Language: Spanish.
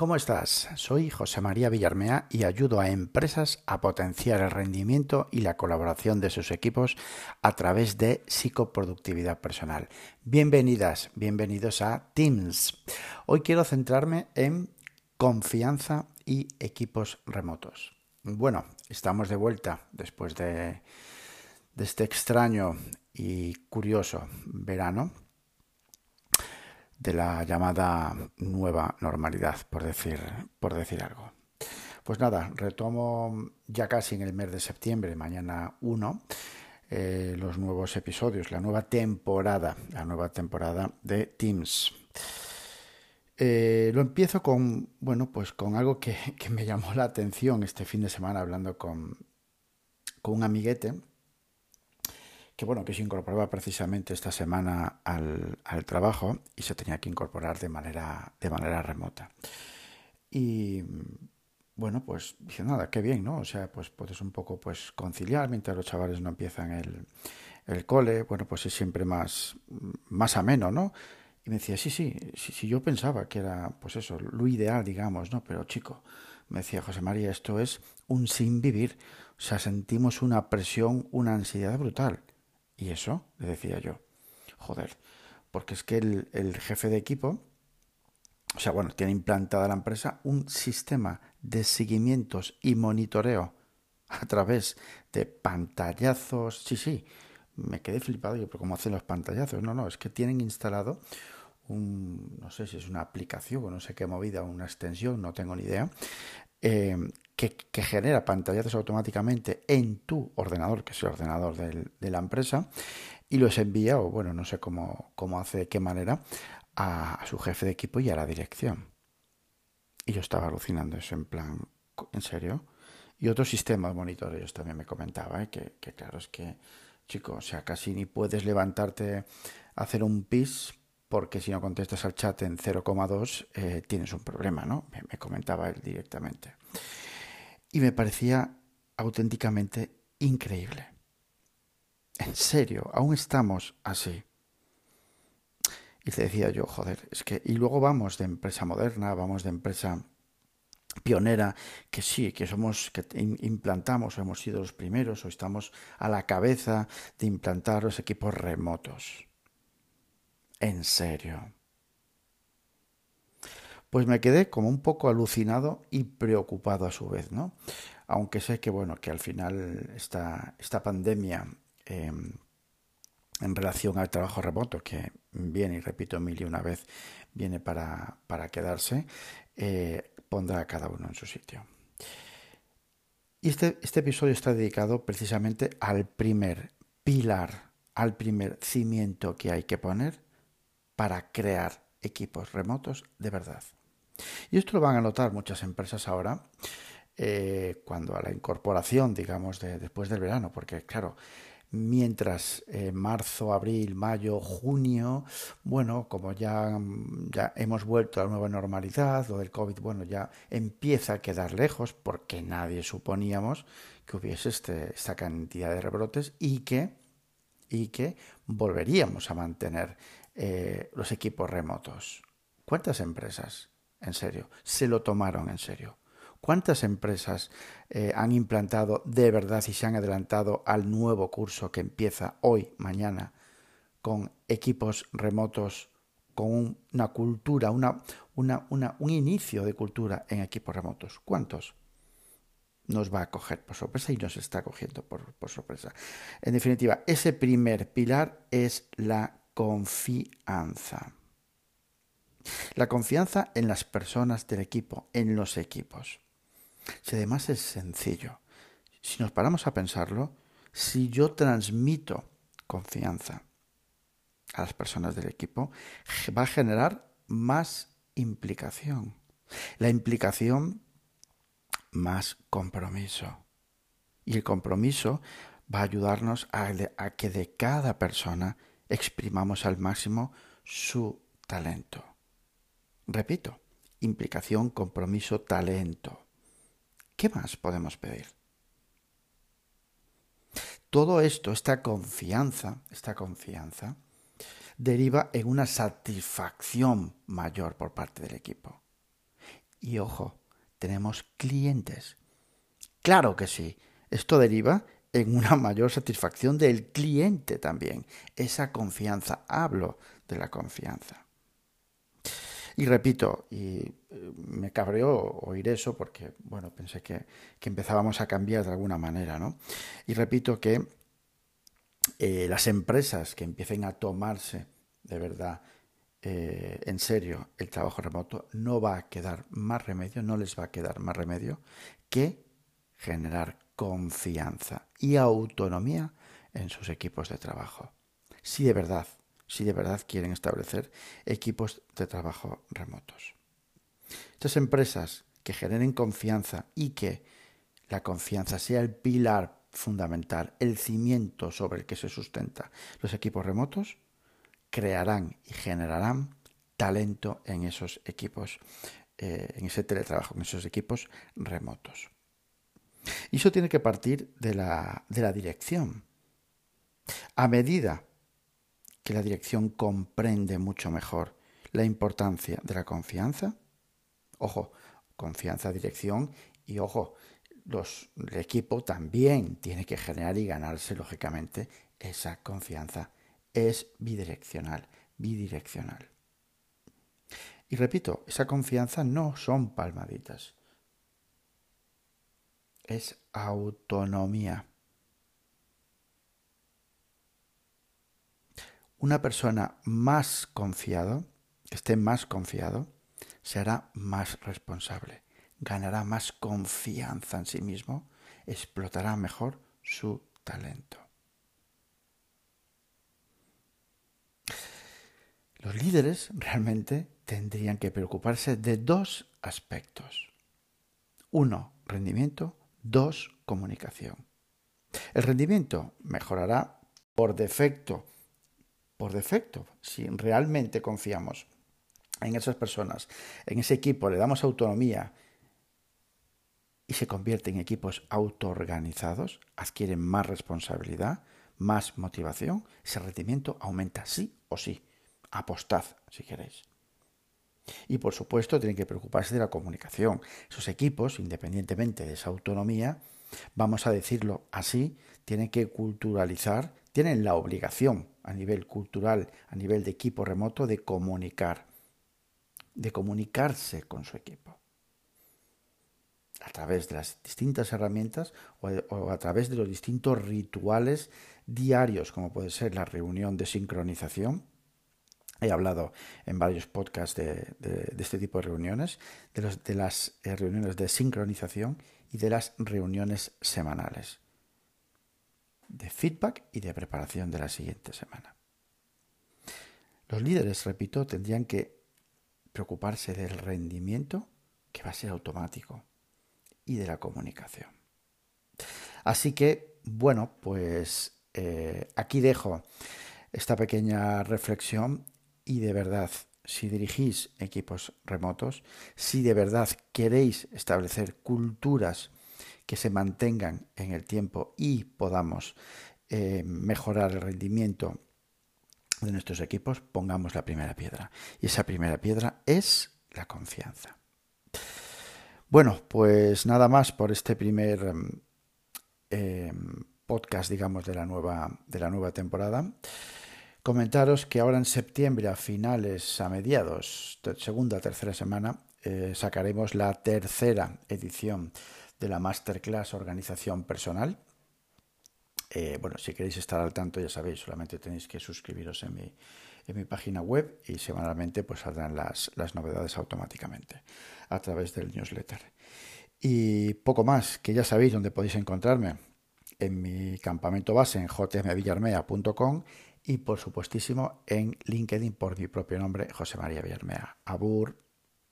¿cómo estás? Soy José María Villarmea y ayudo a empresas a potenciar el rendimiento y la colaboración de sus equipos a través de psicoproductividad personal. Bienvenidas, bienvenidos a Teams. Hoy quiero centrarme en confianza y equipos remotos. Bueno, estamos de vuelta después de, de este extraño y curioso verano de la llamada nueva normalidad, por decir, por decir algo. Pues nada, retomo ya casi en el mes de septiembre, mañana 1, eh, los nuevos episodios, la nueva temporada, la nueva temporada de Teams. Eh, lo empiezo con, bueno, pues con algo que, que, me llamó la atención este fin de semana hablando con, con un amiguete que bueno, que se incorporaba precisamente esta semana al, trabajo y se tenía que incorporar de manera, de manera remota. Y bueno, pues dice nada, qué bien, ¿no? O sea, pues puedes un poco pues conciliar mientras los chavales no empiezan el, el cole, bueno, pues es siempre más, más ameno, ¿no? Y me decía, sí, sí, sí, yo pensaba que era, pues eso, lo ideal, digamos, ¿no? Pero chico, me decía José María, esto es un sin vivir. O sea, sentimos una presión, una ansiedad brutal. ¿Y eso? Le decía yo. Joder, porque es que el, jefe de equipo, o sea, bueno, tiene implantada la empresa un sistema de seguimientos y monitoreo a través de pantallazos. Sí, sí, me quedé flipado yo, pero ¿cómo hacen los pantallazos? No, no, es que tienen instalado un, no sé si es una aplicación o no sé qué movida, una extensión, no tengo ni idea, eh, que, genera pantallazos automáticamente en tu ordenador, que es el ordenador de la empresa, y los envía, o bueno, no sé cómo, cómo hace, de qué manera, a, su jefe de equipo y a la dirección. Y yo estaba alucinando eso en plan, ¿en serio? Y otro sistema de monitoreos también me comentaba, ¿eh? que, que, claro, es que, chico, o sea, casi ni puedes levantarte a hacer un pis porque si no contestas al chat en 0,2 eh, tienes un problema, ¿no? me comentaba él directamente y me parecía auténticamente increíble. En serio, aún estamos así. Y te decía yo, joder, es que, y luego vamos de empresa moderna, vamos de empresa pionera, que sí, que somos, que implantamos o hemos sido los primeros o estamos a la cabeza de implantar los equipos remotos. En serio pues me quedé como un poco alucinado y preocupado a su vez, ¿no? Aunque sé que, bueno, que al final esta, esta pandemia em, en relación al trabajo remoto, que viene, y repito mil y una vez, viene para, para quedarse, eh, pondrá a cada uno en su sitio. Y este, este episodio está dedicado precisamente al primer pilar, al primer cimiento que hay que poner para crear equipos remotos de verdad. Y esto lo van a notar muchas empresas ahora, eh, cuando a la incorporación, digamos, de, después del verano, porque claro, mientras eh, marzo, abril, mayo, junio, bueno, como ya, ya hemos vuelto a la nueva normalidad, lo del COVID, bueno, ya empieza a quedar lejos, porque nadie suponíamos que hubiese este, esta cantidad de rebrotes y que, y que volveríamos a mantener eh, los equipos remotos. ¿Cuántas empresas? En serio, se lo tomaron en serio. ¿Cuántas empresas eh, han implantado de verdad y se han adelantado al nuevo curso que empieza hoy, mañana, con equipos remotos, con una cultura, un inicio de cultura en equipos remotos? ¿Cuántos? Nos va a coger por sorpresa y nos está cogiendo por sorpresa. En definitiva, ese primer pilar es la confianza. La confianza en las personas del equipo, en los equipos. Si además es sencillo, si nos paramos a pensarlo, si yo transmito confianza a las personas del equipo, va a generar más implicación. La implicación más compromiso. Y el compromiso va a ayudarnos a, a que de cada persona exprimamos al máximo su talento. Repito, implicación, compromiso, talento. ¿Qué más podemos pedir? Todo esto, esta confianza, esta confianza, deriva en una satisfacción mayor por parte del equipo. Y ojo, tenemos clientes. Claro que sí. Esto deriva en una mayor satisfacción del cliente también. Esa confianza. Hablo de la confianza. Y repito, y eh, me cabreó oír eso porque, bueno, pensé que, empezábamos a cambiar de alguna manera, ¿no? Y repito que eh, las empresas que empiecen a tomarse de verdad eh, en serio el trabajo remoto, no va a quedar más remedio, no les va a quedar más remedio que generar confianza y autonomía en sus equipos de trabajo. Si de verdad, si de verdad quieren establecer equipos de trabajo remotos. Estas empresas que generen confianza y que la confianza sea el pilar fundamental, el cimiento sobre el que se sustenta los equipos remotos, crearán y generarán talento en esos equipos, eh, en ese teletrabajo, en esos equipos remotos. Y eso tiene que partir de la, de la dirección. A medida que la dirección comprende mucho mejor la importancia de la confianza, ojo, confianza, dirección y ojo, los, el equipo también tiene que generar y ganarse, lógicamente, esa confianza. Es bidireccional, bidireccional. Y repito, esa confianza no son palmaditas es autonomía. Una persona más confiado, que esté más confiado, será más responsable, ganará más confianza en sí mismo, explotará mejor su talento. Los líderes realmente tendrían que preocuparse de dos aspectos. Uno, rendimiento Dos, comunicación. El rendimiento mejorará por defecto, por defecto, si realmente confiamos en esas personas, en ese equipo, le damos autonomía y se convierte en equipos autoorganizados, adquieren más responsabilidad, más motivación, ese rendimiento aumenta sí o sí. Apostad si queréis. Y por supuesto tienen que preocuparse de la comunicación. Esos equipos, independientemente de esa autonomía, vamos a decirlo así, tienen que culturalizar, tienen la obligación a nivel cultural, a nivel de equipo remoto, de comunicar, de comunicarse con su equipo. A través de las distintas herramientas o, a través de los distintos rituales diarios, como puede ser la reunión de sincronización, He hablado en varios podcasts de, este tipo de reuniones, de, las eh, reuniones de sincronización y de las reuniones semanales, de feedback y de preparación de la siguiente semana. Los líderes, repito, tendrían que preocuparse del rendimiento, que va a ser automático, y de la comunicación. Así que, bueno, pues eh, aquí dejo esta pequeña reflexión y de verdad, si dirigís equipos remotos, si de verdad queréis establecer culturas que se mantengan en el tiempo y podamos eh, mejorar el rendimiento de nuestros equipos, pongamos la primera piedra. Y esa primera piedra es la confianza. Bueno, pues nada más por este primer em, em, podcast, digamos, de la nueva, de la nueva temporada. Comentaros que ahora en septiembre, a finales, a mediados, segunda, tercera semana, eh, sacaremos la tercera edición de la Masterclass Organización Personal. Eh, bueno, si queréis estar al tanto, ya sabéis, solamente tenéis que suscribiros en mi, en mi página web y semanalmente pues saldrán las, las novedades automáticamente a través del newsletter. Y poco más, que ya sabéis dónde podéis encontrarme en mi campamento base en jmvillarmea.com y por supuestísimo en LinkedIn por mi propio nombre, José María Villarmea. Abur.